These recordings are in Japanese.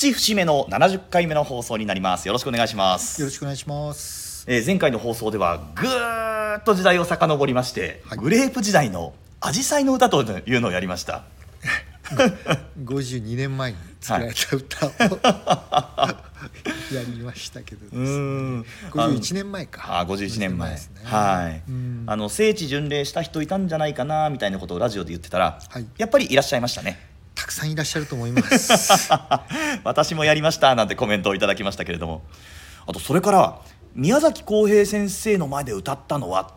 プチ節目の70回目の放送になります。よろしくお願いします。よろしくお願いします。えー前回の放送ではぐーっと時代を遡りまして、はい。グレープ時代の「アジサイの歌」というのをやりました。52年前に作られた歌を、やりましたけどですうねーん51年前かあ51年前ですね。はい。うん。あの聖地巡礼した人いたんじゃないかなみたいなことをラジオで言ってたら、はい。やっぱりいらっしゃいましたねたくさんいらっしゃると思います。私もやりましたなんてコメントをいただきましたけれども。あとそれから宮崎浩平先生の前で歌ったのは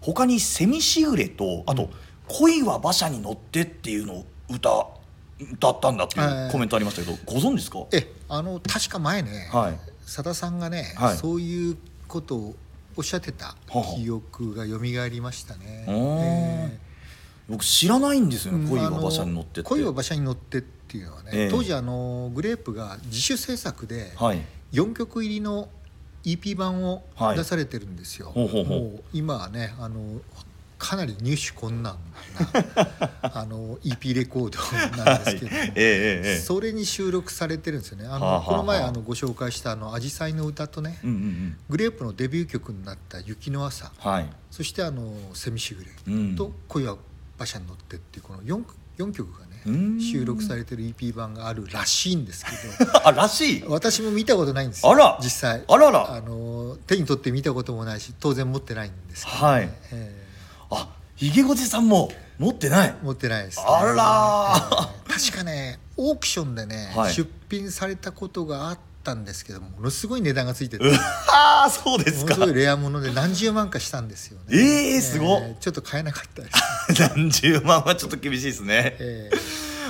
他に「セミしぐれ」とあと「恋は馬車に乗って」っていうのを歌歌ったんだっていうコメントありましたけど、ご存知ですか？えあの確か前ねはい。さださんがね、はい。そういうことをおっしゃってたはは記憶がよみがえりましたね、うーん僕知らないんですよね「恋は馬車に乗って」って。恋は馬車に乗ってっていうのはね、ええ。当時あのグレープが自主制作ではい。4曲入りの EP 版をはい。出されてるんですよ、ほうほうほう。もう今はねあのかなり入手困難な あの EP レコードなんですけども、はい。ええええええ。それに収録されてるんですよね。あの、はあはあはあこの前あ。のご紹介した「あの紫陽花の歌」とね、うんうんうん。グレープのデビュー曲になった「雪の朝」はい。そしてあの「セミしぐれ」うん。と「恋は馬車に乗って」っていうこの 4, 4曲がうん。ね収録されてる EP 版があるらしいんですけど。あらしい？私も見たことないんですよあら。実際。あらら。あの手に取って見たこともないし当然持ってないんですけど、ね。はい。えあひげごじさんも持ってない？ー持ってないです、ね、あらえー確かねオークションでね、はい。出品されたことがあったんですけどものすごい値段がついてて。うわーそうですか。ものすごいレアもので何十万かしたんですよね。えーすごっ。ちょっと買えなかったです、何十万はちょっと厳しいですね。え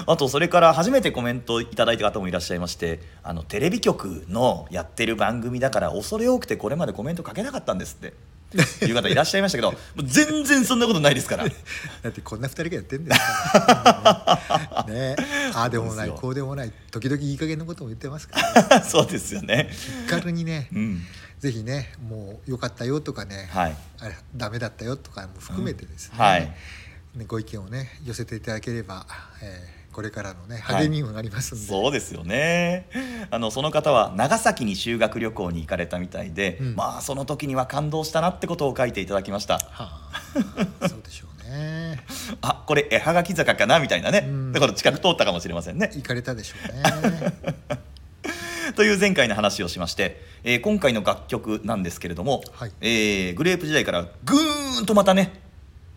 あとそれから初めてコメントいただいた方もいらっしゃいましてあのテレビ局のやってる番組だから恐れ多くてこれまでコメントかけなかったんですっていう方いらっしゃいましたけどもう全然そんなことないですから。ー だってこんな二人がやってんですからね。ねああでもないこうでもない時々いい加減なことも言ってますから。そうですよね。気軽にね、うん。ぜひねもう良かったよとかね、はい。あれダメだったよとかも含めてですね,、うんはい。ねご意見をね寄せていただければ、えーこれからのねはい。励みにもなりますんで、そうですよね。あのその方は長崎に修学旅行に行かれたみたいで、うん。まあその時には感動したなってことを書いていただきました。はあ、そうでしょうね。あこれ絵はがき坂かなみたいなね、うん。だから近く通ったかもしれませんね。行かれたでしょうね。という前回の話をしまして、えー今回の楽曲なんですけれども、はい。えーグレープ時代からぐーんとまたね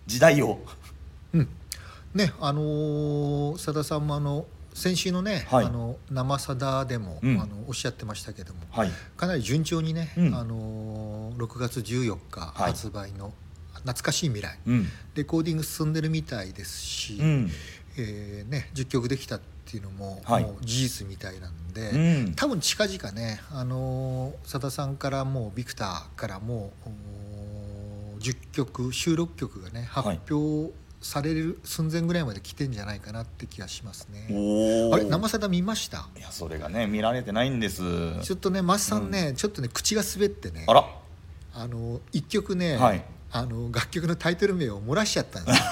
時代をうんねあのーさださんもあの先週のね「はい。あの生さだ」でも、うん。あのおっしゃってましたけども、はい。かなり順調にね、うん。あのー6月14日はい。発売の「懐かしい未来」うん。レコーディング進んでるみたいですし、うん。えーね、10曲できたっていうのも,、はい。もう事実みたいなんで、うん。多分近々ねあのーさださんからもうビクターからもうおー10曲収録曲がね発はい。表される寸前ぐらいまで来てんじゃないかなって気がしますね。あれ生さだ見ました？いやそれがね見られてないんです。ちょっとねマスさんね、ちょっとね口が滑ってね。あら。あの一曲ね、はい。あの楽曲のタイトル名を漏らしちゃったんですよ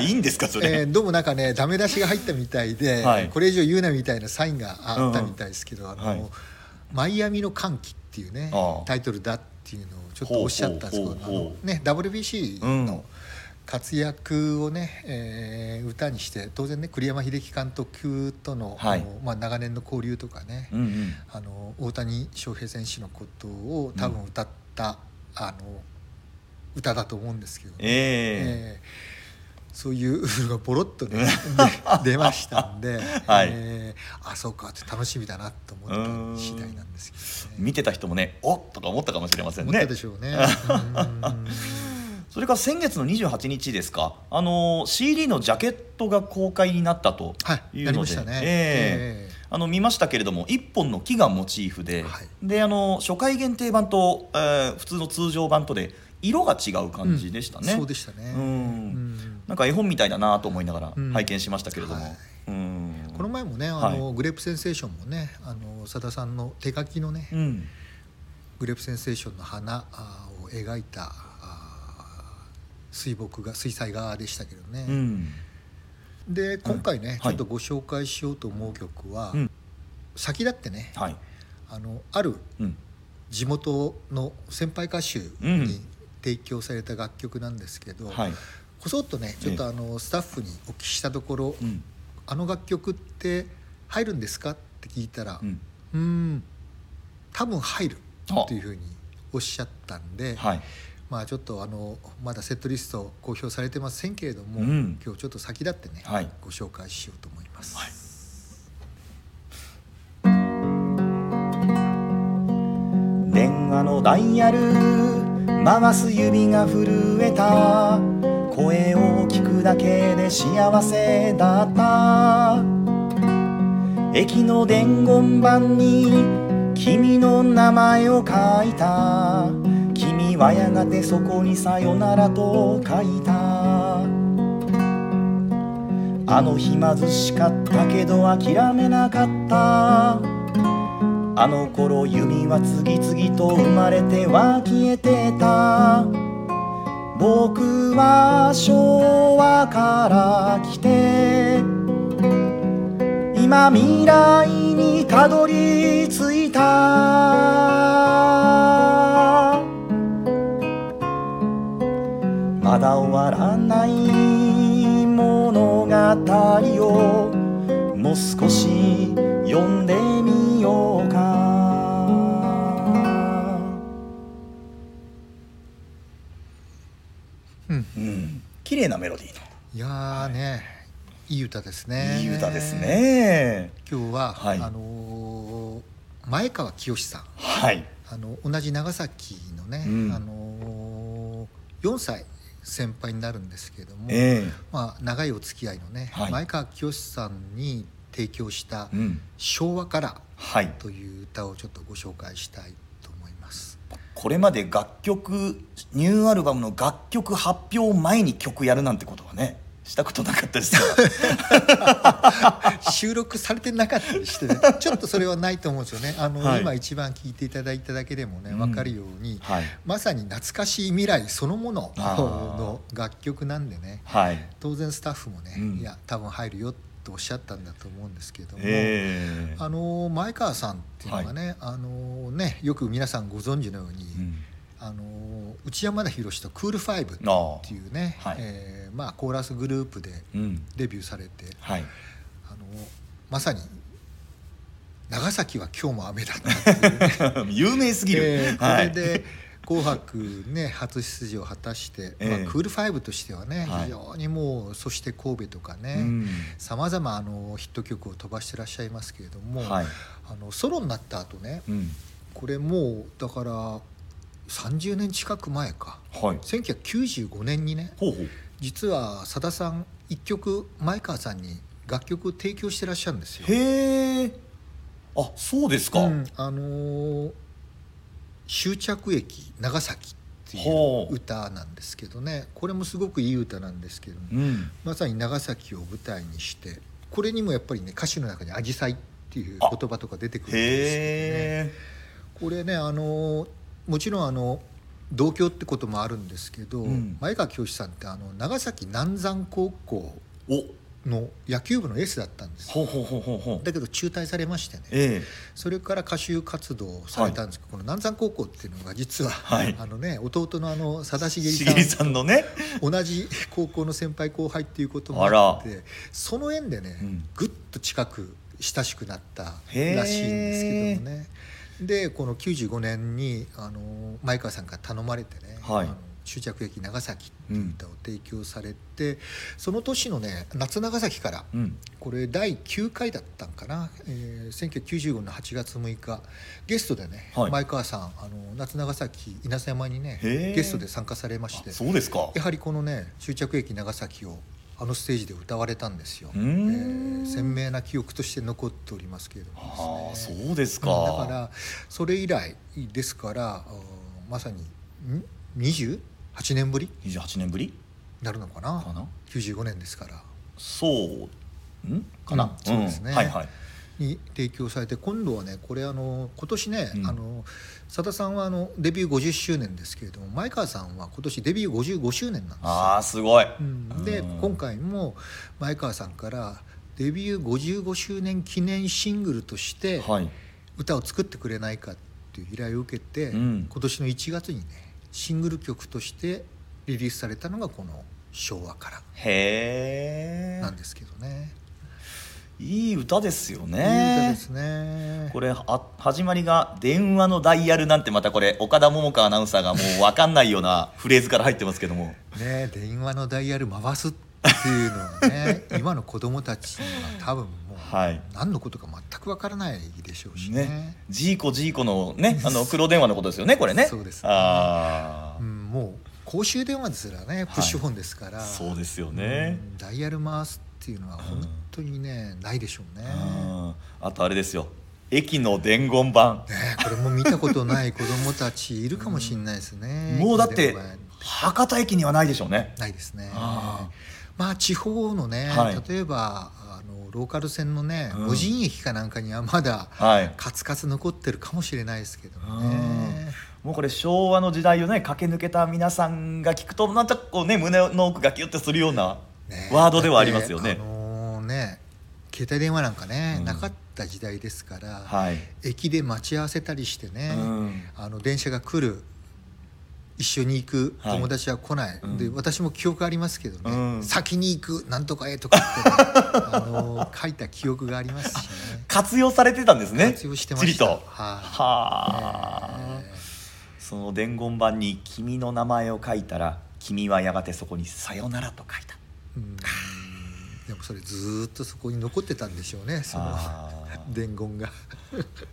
ね。いいんですかそれ、えーどうもなんかねダメ出しが入ったみたいで、はい。これ以上言うなみたいなサインがあったみたいですけど「あのはい。マイアミの歓喜」っていうねタイトルだっていうのをちょっとおっしゃったんですけどね WBC うん。の活躍をね、えー歌にして当然ね栗山英樹監督との,、はい。まあ、長年の交流とかね、うんうん。あの大谷翔平選手のことを多分歌った、あの歌だと思うんですけどね、ええ。えーそういうのがボロッとね で出ましたんで、はい。えーあそうかって楽しみだなと思った次第なんですけどね。見てた人もねおっとか思ったかもしれません思ったねでしょうね。うんそれから先月の28日ですかあの CD のジャケットが公開になったとはい、いうので、やりましたね。ええ。えあの見ましたけれども一本の木がモチーフで、はい。であの初回限定版と、えー普通の通常版とで色が違う感じでしたね、そうでしたね、うん。うん。なんか絵本みたいだなと思いながらうん。拝見しましたけれども、はい。うん。この前もねあの、グレープセンセーションもねあの佐田さんの手書きのね、うん。グレープセンセーションの花を描いた水墨画水彩画でしたけどね、うん。で今回ね、はい。ちょっとご紹介しようと思う曲は、うん。先立ってねはい。あのあるうん。地元の先輩歌手うん。に提供された楽曲なんですけど、はい。こそっとねちょっとあのスタッフにお聞きしたところ、うん。あの楽曲って入るんですか？って聞いたら、うん。多分入るあっていうふうにおっしゃったんで、はいまあちょっとあのまだセットリスト公表されてませんけれども、うん。今日ちょっと先立ってね、はい。ご紹介しようと思います。はい。電話のダイヤル回す指が震えた。声を聞くだけで幸せだった。駅の伝言板に君の名前を書いた。君はやがてそこにさよならと書いた。あの日貧しかったけど諦めなかった。あの頃弓は次々と生まれては消えてた。僕は昭和から来て。今未来にたどり着いた。まだ終わらない物語をもう少し読んでみようか。うん。うん。綺麗なメロディーいやーね、いい歌ですね。のいい歌です。ね。今日は、はい。あのー前川清さん、はい。あの同じ長崎のね、うん。あのー、4歳先輩になるんですけれども、えまあ長いお付き合いのね、はい。前川清さんに提供したえうん「昭和からはい」という歌をちょっとご紹介したいと思います。これまで楽曲ニューアルバムの楽曲発表前に曲やるなんてことはねしたことなかったです。収録されてなかったりしてね。ちょっとそれはないと思うんですよね。あの、はい。今一番聞いていただいただけでもねうん。分かるように、はい。まさに懐かしい未来そのものの楽曲なんでね。はい。当然スタッフもね、うん。いや多分入るよとおっしゃったんだと思うんですけども、ええ。あの前川さんっていうのがね,、あのねよく皆さんご存知のように、うん。あの内山田博とクールファイブあっていうね、はい。えーまあ、コーラスグループでうん。デビューされてはい。あのまさに長崎は今日も雨だったっていうね。有名すぎる、えーこはい。れで「紅白ね」初出場を果たして、ええ。まあ、クールファイブとしてはね、はい。非常にもうそして神戸とかうねん。さまざまあのヒット曲を飛ばしてらっしゃいますけれども、はい。あのソロになった後ねうん。これもうだから30年近く前か。はい。1995年にねほうほう実はさださん一曲前川さんに楽曲を提供してらっしゃるんですよ。へえあそうですか、うんあのー終着駅長崎っていほう。う歌なんですけどね。これもすごくいい歌なんですけども、うん。まさに長崎を舞台にしてこれにもやっぱりね歌詞の中に「アジサイ」っていうあ。言葉とか出てくるんですけどね。これねあのーもちろんあの同郷ってこともあるんですけど、うん。前川清さんってあの長崎南山高校おの野球部のエースだったんです。だけど中退されましてね。えそれから歌手活動をされたんですけど、この南山高校っていうのが実は、はい。あのね弟のあの佐田え茂しげりささんのね。ん同じ高校の先輩後輩っていうこともあってその縁でね、うん。ぐっと近く親しくなったらしいんですけどもねでこの95年にあの前川さんから頼まれてね「はい。終着駅長崎」っていう歌を提供されて、その年のね夏長崎からうん。これ第9回だったんかな、えー、1995年の8月6日ゲストでね、はい。前川さんあの夏長崎稲佐山にねゲストで参加されましてあそうですか。やはりこのね終着駅長崎をあのステージで歌われたんですよ、うえん。ー鮮明な記憶として残っておりますけれどもね。そうですか、うんだからそれ以来ですからまさにん？28年ぶり？28年ぶり？になるのかな？かな？95年ですから。そうん？かな、うんそうですね。はいはいに提供されて今度はねこれあの今年ね、うん。あの佐田さんはあのデビュー50周年ですけれども前川さんは今年デビュー55周年なんですよ。ああすごい、うん。でうん。今回も前川さんからデビュー55周年記念シングルとしてはい。歌を作ってくれないかっていう依頼を受けて、うん。今年の1月にねシングル曲としてリリースされたのがこの「昭和からへ」えなんですけどね。いい歌ですよいいね歌ですね。これあ始まりが「電話のダイヤル」なんてまたこれ岡田桃佳アナウンサーがもう分かんないような フレーズから入ってますけども。ね電話のダイヤル回すっていうのはね 今の子供たちには多分もうはい。何のことか全くわからないでしょうしね。ね。ジーコジーコのねあの黒電話のことですよねこれね。そうですね。ああ、うん、もう公衆電話ですらねプッシュフォンですから、そうですよね、うんダイヤル回すっていうのは本当にね、ないでしょうね。うん。あとあれですよ。駅の伝言板ねこれも見たことない子供たちいるかもしれないですね。もうだって博多駅にはないでしょうね。ないですね。あ。まあ地方のね、はい。例えばあのローカル線のね、うん。無人駅かなんかにはまだはい。カツカツ残ってるかもしれないですけどもね。もうこれ昭和の時代をね駆け抜けた皆さんが聞くとなんかこうね胸の奥がキュッてするようなね。ワードではありますよね。あのね携帯電話なんかね、うん。なかった時代ですから、はい、駅で待ち合わせたりしてね、うん。あの電車が来る一緒に行くはい。友達は来ない、うん。で私も記憶ありますけどね、うん。先に行くなんとかへとかって、ね、あの書いた記憶がありますしね。活用されてたんですね。活用してました。はあ、ねその伝言板に「君の名前を書いたら君はやがてそこにさよなら」と書いたうん。でもそれずーっとそこに残ってたんでしょうねその 伝言が。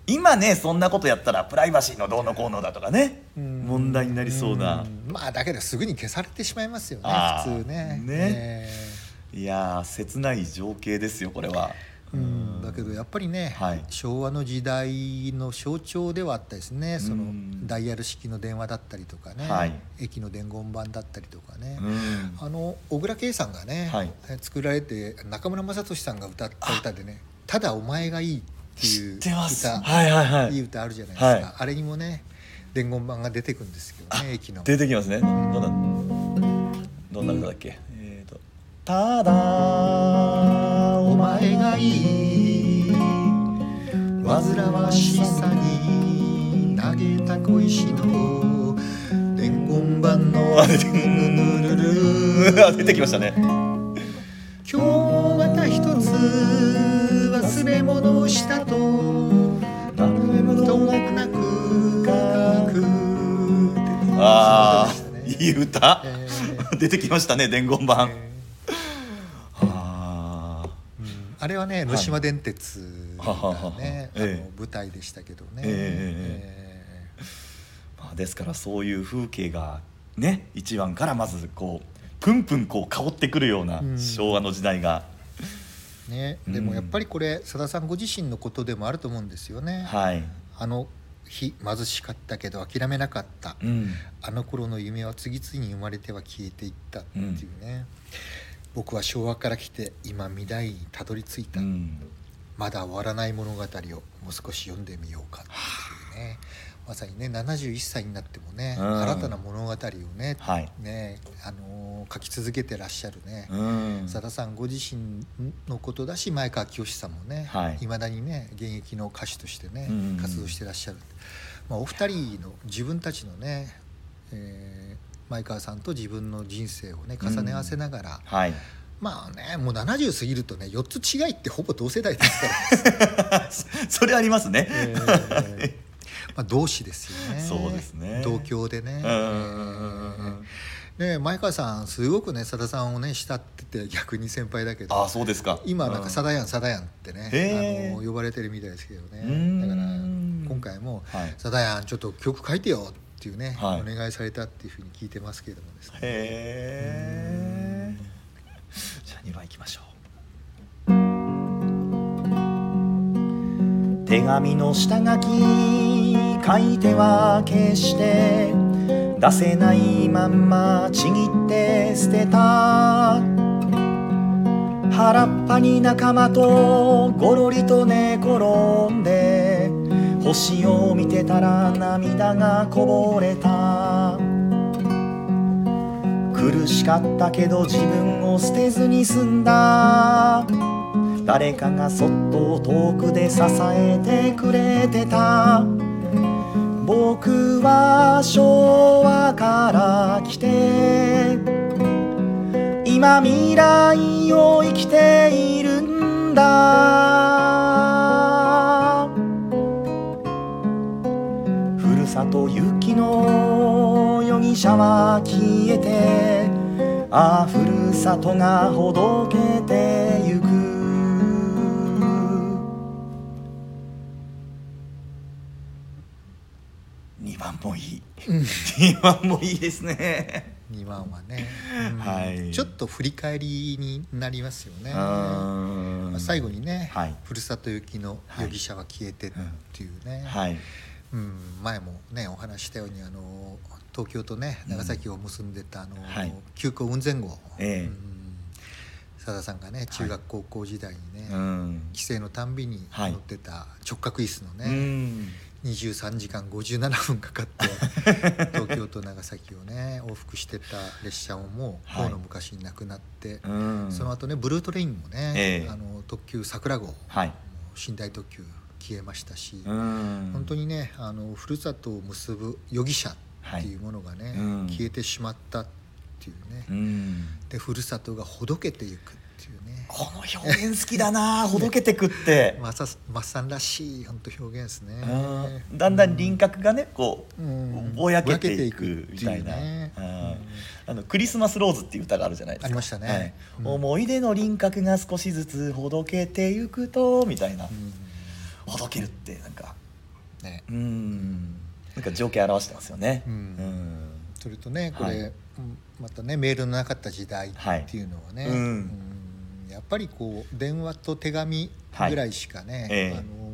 今ねそんなことやったらプライバシーのどうのこうのだとかね問題になりそうな。うん。まあだけどすぐに消されてしまいますよね普通ね。ね。え。いやー切ない情景ですよこれはうん。だけどやっぱりね、はい。昭和の時代の象徴ではあったですね。そのうんダイヤル式の電話だったりとかね、はい。駅の伝言板だったりとかね、うん。あの小倉圭さんがね、はい。作られて中村雅俊さんが歌った歌でね「ただお前がいい」っていう知ってます。歌、はいはいはい。いい歌あるじゃないですか、はい。あれにもね伝言板が出てくるんですけどね駅の。出てきますね。どんなどんな歌だっけ？えーと「ただお前がいい。煩わしさに投げた小石の伝言板のあ出てぬるるる。あ出てきましたね。今日また一つ忘れ物をしたととなく書く。ああいい歌、え 出てきましたね伝言板、えあーうんあれはね江島電鉄はははは。がねあええの舞台でしたけどね、えまあ、ですからそういう風景がね一番からまずこうプンプンこう香ってくるようなうん。昭和の時代が、ね、うん。でもやっぱりこれさださんご自身のことでもあると思うんですよね。はい、あの日貧しかったけど諦めなかった、うん、あの頃の夢は次々に生まれては消えていったっていうね、僕は昭和から来て今未来にたどり着いた、うん、まだ終わらない物語をもう少し読んでみようかっていうね。まさにね71歳になってもね、うん。新たな物語をね,、はい。ねあのー書き続けてらっしゃるね、うん、さださんご自身のことだし前川清さんもね、はい。まだにね現役の歌手としてね、うん。活動してらっしゃる、まあ、お二人の自分たちのね、えー前川さんと自分の人生をね重ね合わせながら、はい。まあねもう70過ぎるとね4つ違いってほぼ同世代ですから、それありますね、えーまあ、同志ですよね。そうですね。同郷でね、うんうんうんうんね前川さんすごくねさださんをね慕ってて逆に先輩だけど。ああそうですか。今なんか「さだだやんさだやん」ってねあの呼ばれてるみたいですけどうーんね。だから今回もはい「さだやんちょっと曲書いてよ」っていうね、はい。お願いされたっていうふうに聞いてますけれどもですね。へえじゃあ2番いきましょう。手紙の下書き書いては消して出せないまんまちぎって捨てた。原っぱに仲間とごろりと寝転んで星を見てたら涙がこぼれた。苦しかったけど自分を捨てずに済んだ。誰かがそっと遠くで支えてくれてた。僕は昭和から来て。今未来を生きているんだ。ふるさと行きの容疑者は消えてああふるさとがほどけてゆく。2番もいい。2番もいいですね。2番はね、うんはい。ちょっと振り返りになりますよね。あまあ最後にね、はい。ふるさと行きの容疑者は消えてっていうね、はいうん、前もねお話ししたようにあの東京とね長崎を結んでたあの、はい。急行雲仙号、ええ。うん。佐田さんがね中学高校時代にね、うん。帰省のたんびにはい。乗ってた直角椅子のうね、ん23時間57分かかって 東京と長崎をね往復してた列車ももうはい。この昔になくなって、うん。その後ねブルートレインもね、ええ。あの特急桜号、はい。寝台特急消えましたし、うん。本当にねあのふるさとを結ぶ容疑者っていうものがね、うん。消えてしまったっていうね、うん。でふるさとがほどけていくっていうね。この表現好きだな ほどけてくって、マサマッサンらしい本当表現ですね。うん。だんだん輪郭がねこう、うん。ぼやけていくみたいな、ねうん。あのクリスマスローズっていう歌があるじゃないですか。ありましたね。はい。うん思い出の輪郭が少しずつほどけていくとみたいな、うんほどけるってなんか。ね。うん。なんか情景表してますよね。うん。うん。それとねこれ、はい。うんまたねメールのなかった時代っていうのはね、はいうん。うん。やっぱりこう電話と手紙ぐらいしかね、はいええ。あのー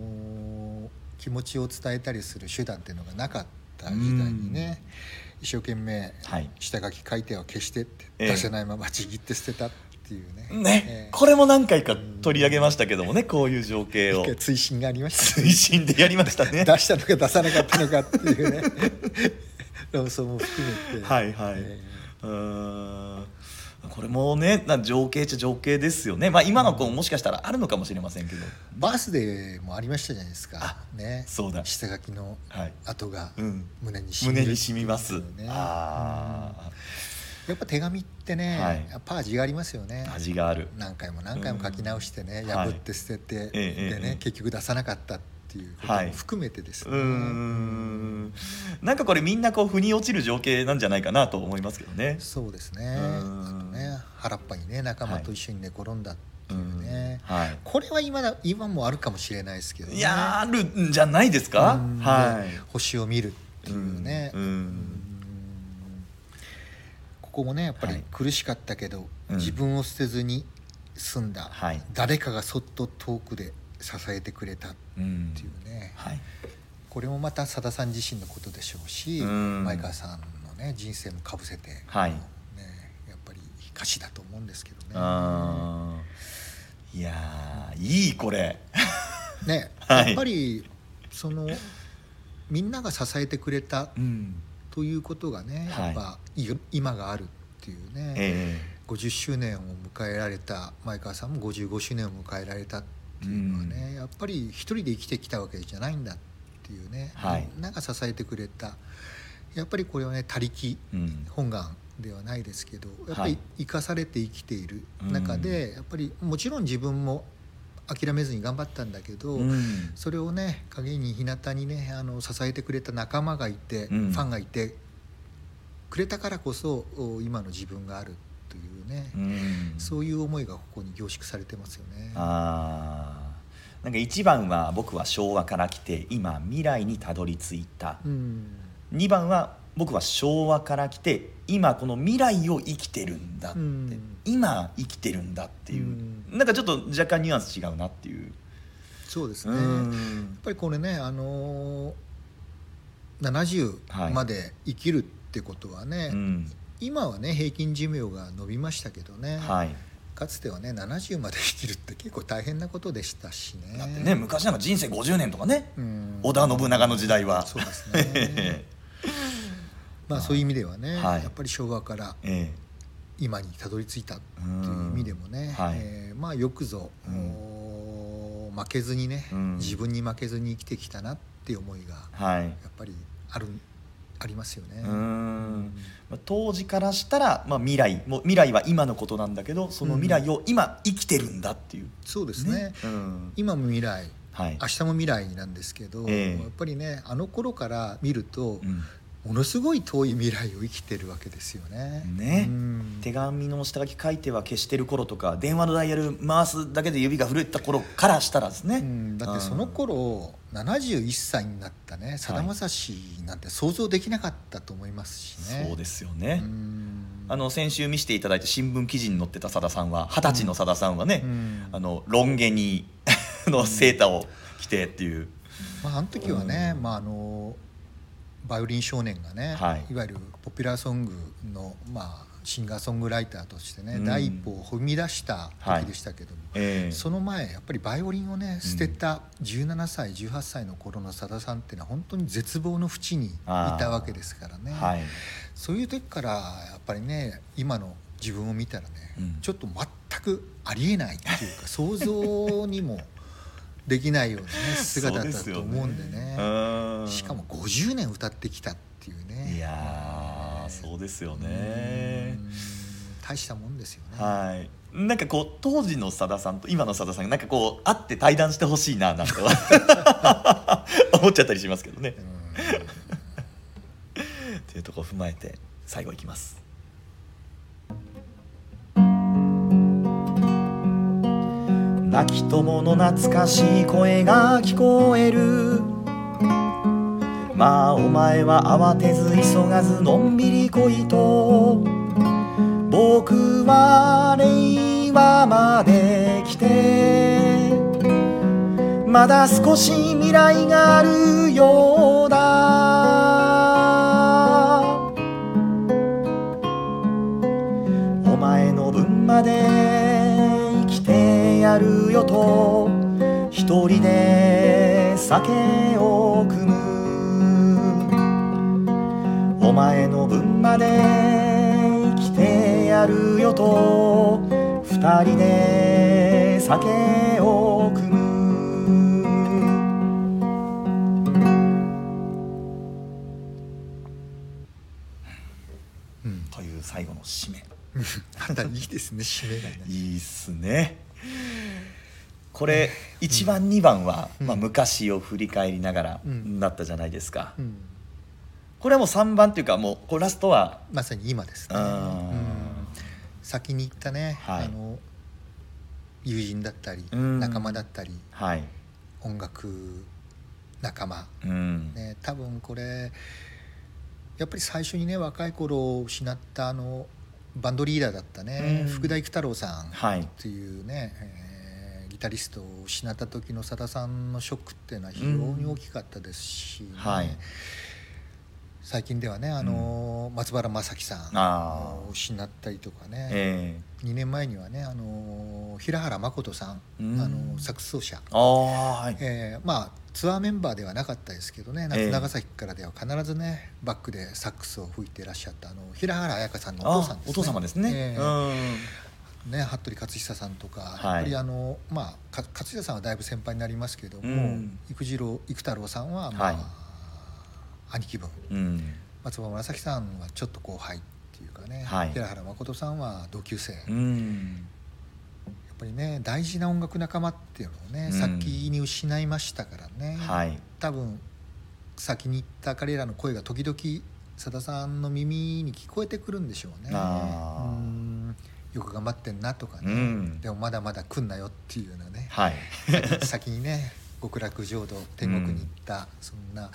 気持ちを伝えたりする手段っていうのがなかった時代にね、一生懸命はい。下書き書いては消してって、ええ。出せないままちぎって捨てたっていうね。ね、ええ。これも何回か取り上げましたけどもねこういう情景を。一回追伸がありました推進でやりましたね。出したのか出さなかったのかっていうね。論争も含めて。はいはい、えうーん。これもねな情景っちゃ情景ですよね。まあ今の子ももしかしたらあるのかもしれませんけど、バースデーもありましたじゃないですか。あね。そうだ。下書きのはい。跡がうん。胸に染みる胸に染みます、っていうねあやっぱ手紙ってね、はい。やっぱ味がありますよね。あ味がある。何回も何回も書き直してね、ん。破って捨てて、ええでね、ええ。結局出さなかったっていうことはい。も含めてですね、うーん。なんかこれみんなこう腑に落ちる情景なんじゃないかなと思いますけどね。そうですね。うん。あとね原っぱにね仲間と一緒に寝転んだっていうね、はい。これは今だ今もあるかもしれないですけどね。いやあるんじゃないですか？うん。はで星を見るっていいうね、うん。うんここもねやっぱりはい。苦しかったけど、うん。自分を捨てずに済んだ、はい。誰かがそっと遠くで支えてくれたっうんていうね、はい。これもまたさださん自身のことでしょうし、うん。前川さんのね人生もかぶせて、はい。ね、やっぱり歌詞だと思うんですけどね。あー。いやーいいこれ。ね、はい。やっぱりそのみんなが支えてくれたうんということがね、はい。やっぱい今があるっていうね、え50周年を迎えられた前川さんも55周年を迎えられたっていうのはね、やっぱり一人で生きてきたわけじゃないんだっていうね、はい。みんなが支えてくれた。やっぱりこれはね他力えうん。本願ではないですけどやっぱりはい。生かされて生きている中で、やっぱりもちろん自分も諦めずに頑張ったんだけど、うん。それをね陰に日向にねあの支えてくれた仲間がいて、うん。ファンがいてくれたからこそお今の自分があるというね、うん。そういう思いがここに凝縮されてますよね。あー。なんか1番は僕は昭和から来て今未来にたどり着いた。うん。2番は僕は昭和から来て今この未来を生きてるんだって、うん。今生きてるんだっていう、うん。なんかちょっと若干ニュアンス違うなっていう、そうですうね、やっんぱりこれねあのーはい。70まで生きるってことはね、うん。今はね平均寿命が伸びましたけどね、はい。かつてはね70まで生きるって結構大変なことでしたしね。だってね昔なんか人生50年とかね、うん。織田信長の時代は。そうですね まあそういう意味ではね、はい。やっぱり昭和からえ今にたどり着いたっていう意味でもね、はい。えーまあよくぞ、うん。負けずにね、うん。自分に負けずに生きてきたなっていう思い。がやっぱりあるありますよね。うん。まあ当時からしたら、まあ、未来もう未来は今のことなんだけどその未来を今生きてるんだっていう、そうですね。うん。今も未来はい。明日も未来なんですけど、ええ。やっぱりねあの頃から見ると、うんものすごい遠い未来を生きてるわけですよね。ね。うん。手紙の下書き書いては消してる頃とか電話のダイヤル回すだけで指が震えた頃からしたらですね、うん。だってその頃71歳になったね。さだまさしなんて想像できなかったと思いますしね。そうですよね、うん。あの先週見せていただいて新聞記事に載ってたさださんは二十歳のさださんはね、うん。あのロン毛にのセーターを着てっていう、まあ、あの時はね、まあ、あのバイオリン少年がね、はい。い、わゆるポピュラーソングの、まあ、シンガーソングライターとしてね、うん。第一歩を踏み出した時でしたけども、ええ。その前やっぱりバイオリンをね捨てた17歳18歳の頃のさださんっていうのは本当に絶望の淵にいたわけですからね、はい。そういう時からやっぱりね今の自分を見たらね、うん。ちょっと全くありえないっていうか想像にもできないような、ね、姿だったと思うんでね。うん。しかも50年歌ってきたっていうね。いやーそうですよね。うん。大したもんですよね。はい。なんかこう当時のさださんと今のさださんがなんかこう会って対談してほしいななんて 思っちゃったりしますけどね。うん。っていうとこ踏まえて最後いきます泣き友の懐かしい声が聞こえる。まあお前は慌てず急がずのんびり来いと。僕は令和まで来て。まだ少し未来があるようだ。よと一人で酒を汲む。お前の分まで生きてやるよと二人で酒を汲む。うん。という最後の締め。またいいですね締めがね。いいっすねこれ1番2番は、うん。まあ、昔を振り返りながらうん。なったじゃないですか、うん。これはもう3番っていうかもうこれラストはまさに今ですね。先に行ったね、はい。あの友人だったりうん。仲間だったりはい。音楽仲間、うん、ね、多分これやっぱり最初にね若い頃失ったあのバンドリーダーだったね、うん。福田育太郎さんはい。っていうね、えーギタリストを失った時のさださんのショックっていうのは非常に大きかったですし、ねはい。最近ではねあの、松原正樹さんあを失ったりとかね、え2年前にはねあの平原誠さん、うん。あのサックス奏者、えああはい。えーまあツアーメンバーではなかったですけどね長崎からでは必ずねバックでサックスを吹いていらっしゃったあの平原綾香さんのお父さんですね。あお父様ですね、ね服部克久さんとか、はいやっぱりあのまあか克久さんはだいぶ先輩になりますけども、うん。育次郎育太郎さんはまあ、はい。兄貴分。うん。松原正樹さんはちょっと後輩っていうかね、はい。平原誠さんは同級生、うやっんぱりね大事な音楽仲間っていうのをね、うん。先に失いましたからね、はい。多分先に行った彼らの声が時々さださんの耳に聞こえてくるんでしょうね。うんよく頑張ってんなとかね、うん。でもまだまだ来んなよっていうようなね、はい。先にね極楽浄土天国に行った、そんな。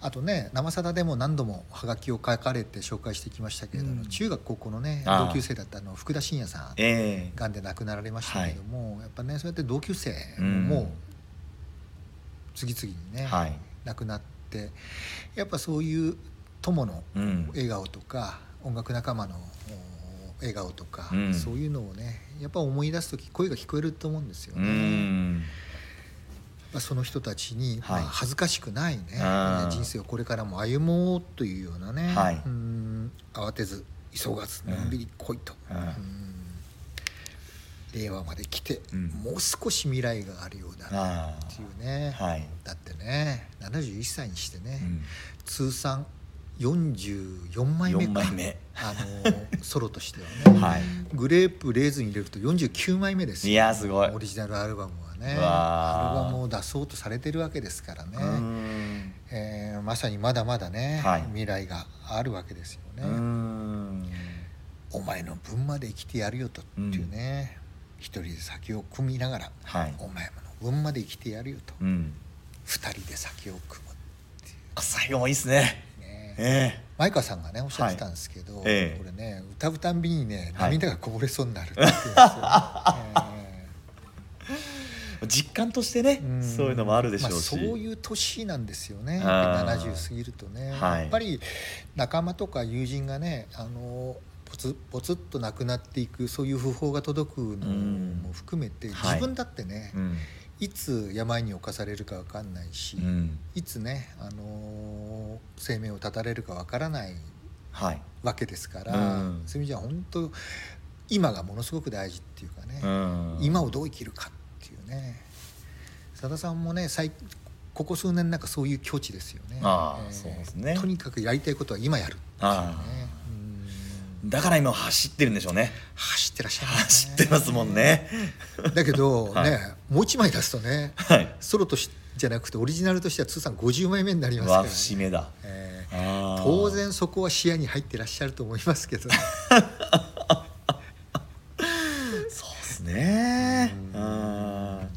あとね「生さだ」でも何度もはがきを書かれて紹介してきましたけれども、うん。中学高校のね同級生だったあの福田信也さんええ。がんで亡くなられましたけども、やっぱねそうやって同級生もうん。もう次々にね、はい。亡くなってやっぱそういう友のうん。笑顔とか音楽仲間のお笑顔とか、うん。そういうのをねやっぱ思い出す時声が聞こえると思うんですようね。ん。まあその人たちに、はい。まあ、恥ずかしくないね。人生をこれからも歩もうというようなね、はい。うん。慌てず急がずのんびり来いと、うん。うん。令和まで来て、うん。もう少し未来があるようだなあっていうね、あはい、だってね71歳にしてね、うん。通算44枚目か。4枚目。あのソロとしてはね、はい。グレープレーズン入れると49枚目ですよ。いやすごい。オリジナルアルバムはね。アルバムを出そうとされてるわけですからね、うん。えーまさにまだまだね、はい。未来があるわけですよね、うん。お前の分まで生きてやるよと。っていうね、一人で酒を汲みながら、はい。お前の分まで生きてやるよと。うん。二人で酒を汲むっていう。あ最後もいいっすねねえ。前川さんがねおっしゃってたんですけど、はい。ええこれね歌うたんびにねはい。涙がこぼれそうになるって言うんですよ、ね。え実感としてねええそういうのもあるでしょうし、まあ、そういう年なんですよね。あー。70過ぎるとね、はい。やっぱり仲間とか友人がねあのポツポツっとなくなっていくそういう訃報が届くのも含めて、はい。自分だってね、うんいつ病に侵されるか分かんないし、うん。いつね、あの生命を絶たれるか分からないはい。わけですから、うん。そういう意味じゃ本当今がものすごく大事っていうかね、うん。今をどう生きるかっていうねさださんもね最ここ数年なんかそういう境地ですよね。ああそうですね。とにかくやりたいことは今やるっていうねだから今走ってるんでしょうね。走ってらっしゃいますね。走ってますもんね。だけどね、はい。もう一枚出すとねはい。ソロとしじゃなくてオリジナルとしては通算50枚目になりますから、わね節目だ。えー当然そこは視野に入ってらっしゃると思いますけどね。そうですね。うん。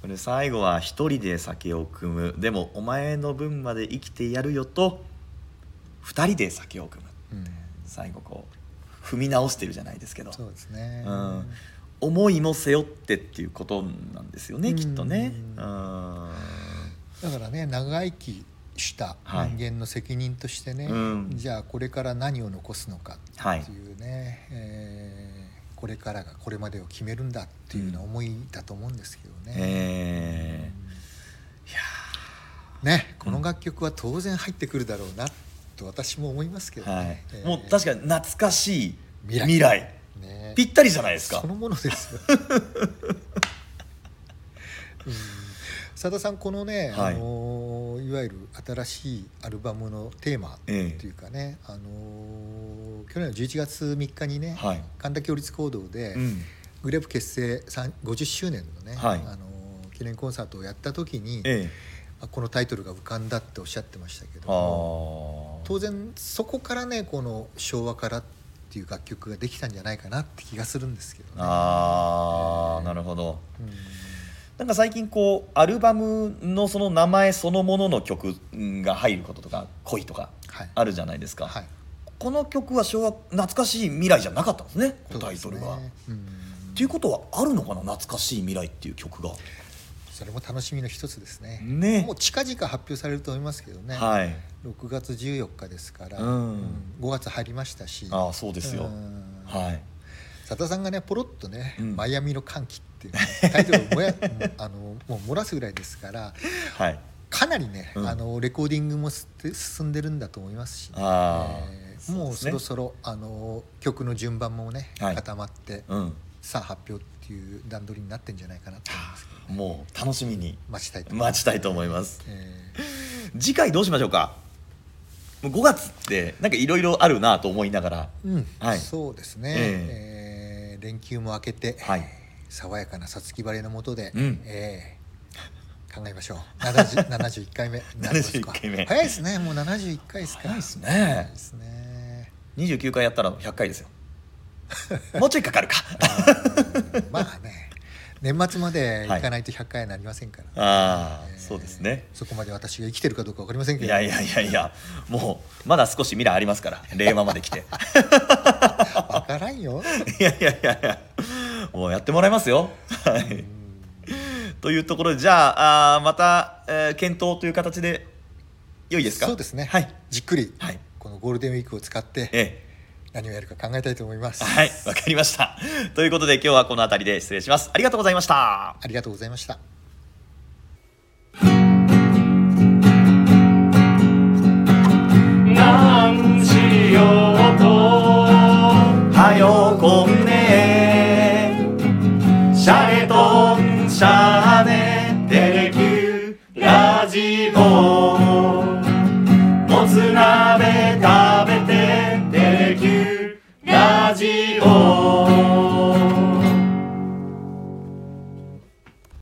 これ最後は一人で酒を汲む。でもお前の分まで生きてやるよと二人で酒を汲む。うん最後こう踏み直してるじゃないですけど。そうですね、うん。思いも背負ってっていうことなんですよねうん。きっとね。うん。だからね長生きしたはい。人間の責任としてね、うん。じゃあこれから何を残すのかはいっていうね、えーこれからがこれまでを決めるんだっていうような思いだと思うんですけどね。えー。いやねこの楽曲は当然入ってくるだろうなと私も思いますけどね。ーはい。えーもう確かに懐かしい未来。ね。ぴったりじゃないですか。そのものですよ。うん。さださんこのね、はい。あのーいわゆる新しいアルバムのテーマとえ。えいうかね、あのー去年の11月3日にね、はい。神田共立講堂で、うん。グレープ結成3 50周年のね、はい。あのー記念コンサートをやった時に、えこのタイトルが浮かんだっておっしゃってましたけどあもー当然そこからねこの「昭和から」っていう楽曲ができたんじゃないかなって気がするんですけどね。あーなるほどうんなんか最近こうアルバムのその名前そのものの曲が入ることとか「恋」とかはいあるじゃないですか、はいこの曲は昭和懐かしい未来じゃなかったんですねこのタイトルが。うんっていうことはあるのかな懐かしい未来っていう曲が。それも楽しみの一つですね。ねもう近々発表されると思いますけどね。はい6月14日ですから、うん。5月入りましたし。ああそうですよ。うん。はい。佐田さんがねポロッとね、うん。マイアミの歓喜っていうね、タイトルをもや あのもう漏らすぐらいですからはい。かなりね、うん。あのレコーディングも進んでるんだと思いますし、ね。えーもうそろそろあの曲の順番もね、はい。固まって、うん。さあ発表っていう段取りになってんじゃないかなと思いますけど、ね、もう楽しみに待ちたいと思います。待ちたいと思います。え次回どうしましょうか？5月ってなんかいろいろあるなと思いながら。ーうん。はい。そうですね、ええ。ー連休も明けて、はい。爽やかなさつき晴れのもとで、うん。えー考えましょう。70 71 回目になりますか。71回目。早いですね。もう71回ですか早いですね。早いですね。29回やったら100回ですよ。もうちょいかかるか。まあね年末まで行かないと100回になりませんから、ああそうですね。そこまで私が生きてるかどうか分かりませんけど。いやいやいやいやもうまだ少し未来ありますから令和まで来て。分からんよ。いやいやいやいやもうやってもらいますよ。はい。というところでじゃああーまた、えー検討という形で良いですか？そうですね、はい。じっくり、はい。このゴールデンウィークを使ってえ何をやるか考えたいと思います、えはいわかりました。ということで今日はこの辺りで失礼します。ありがとうございました。ありがとうございました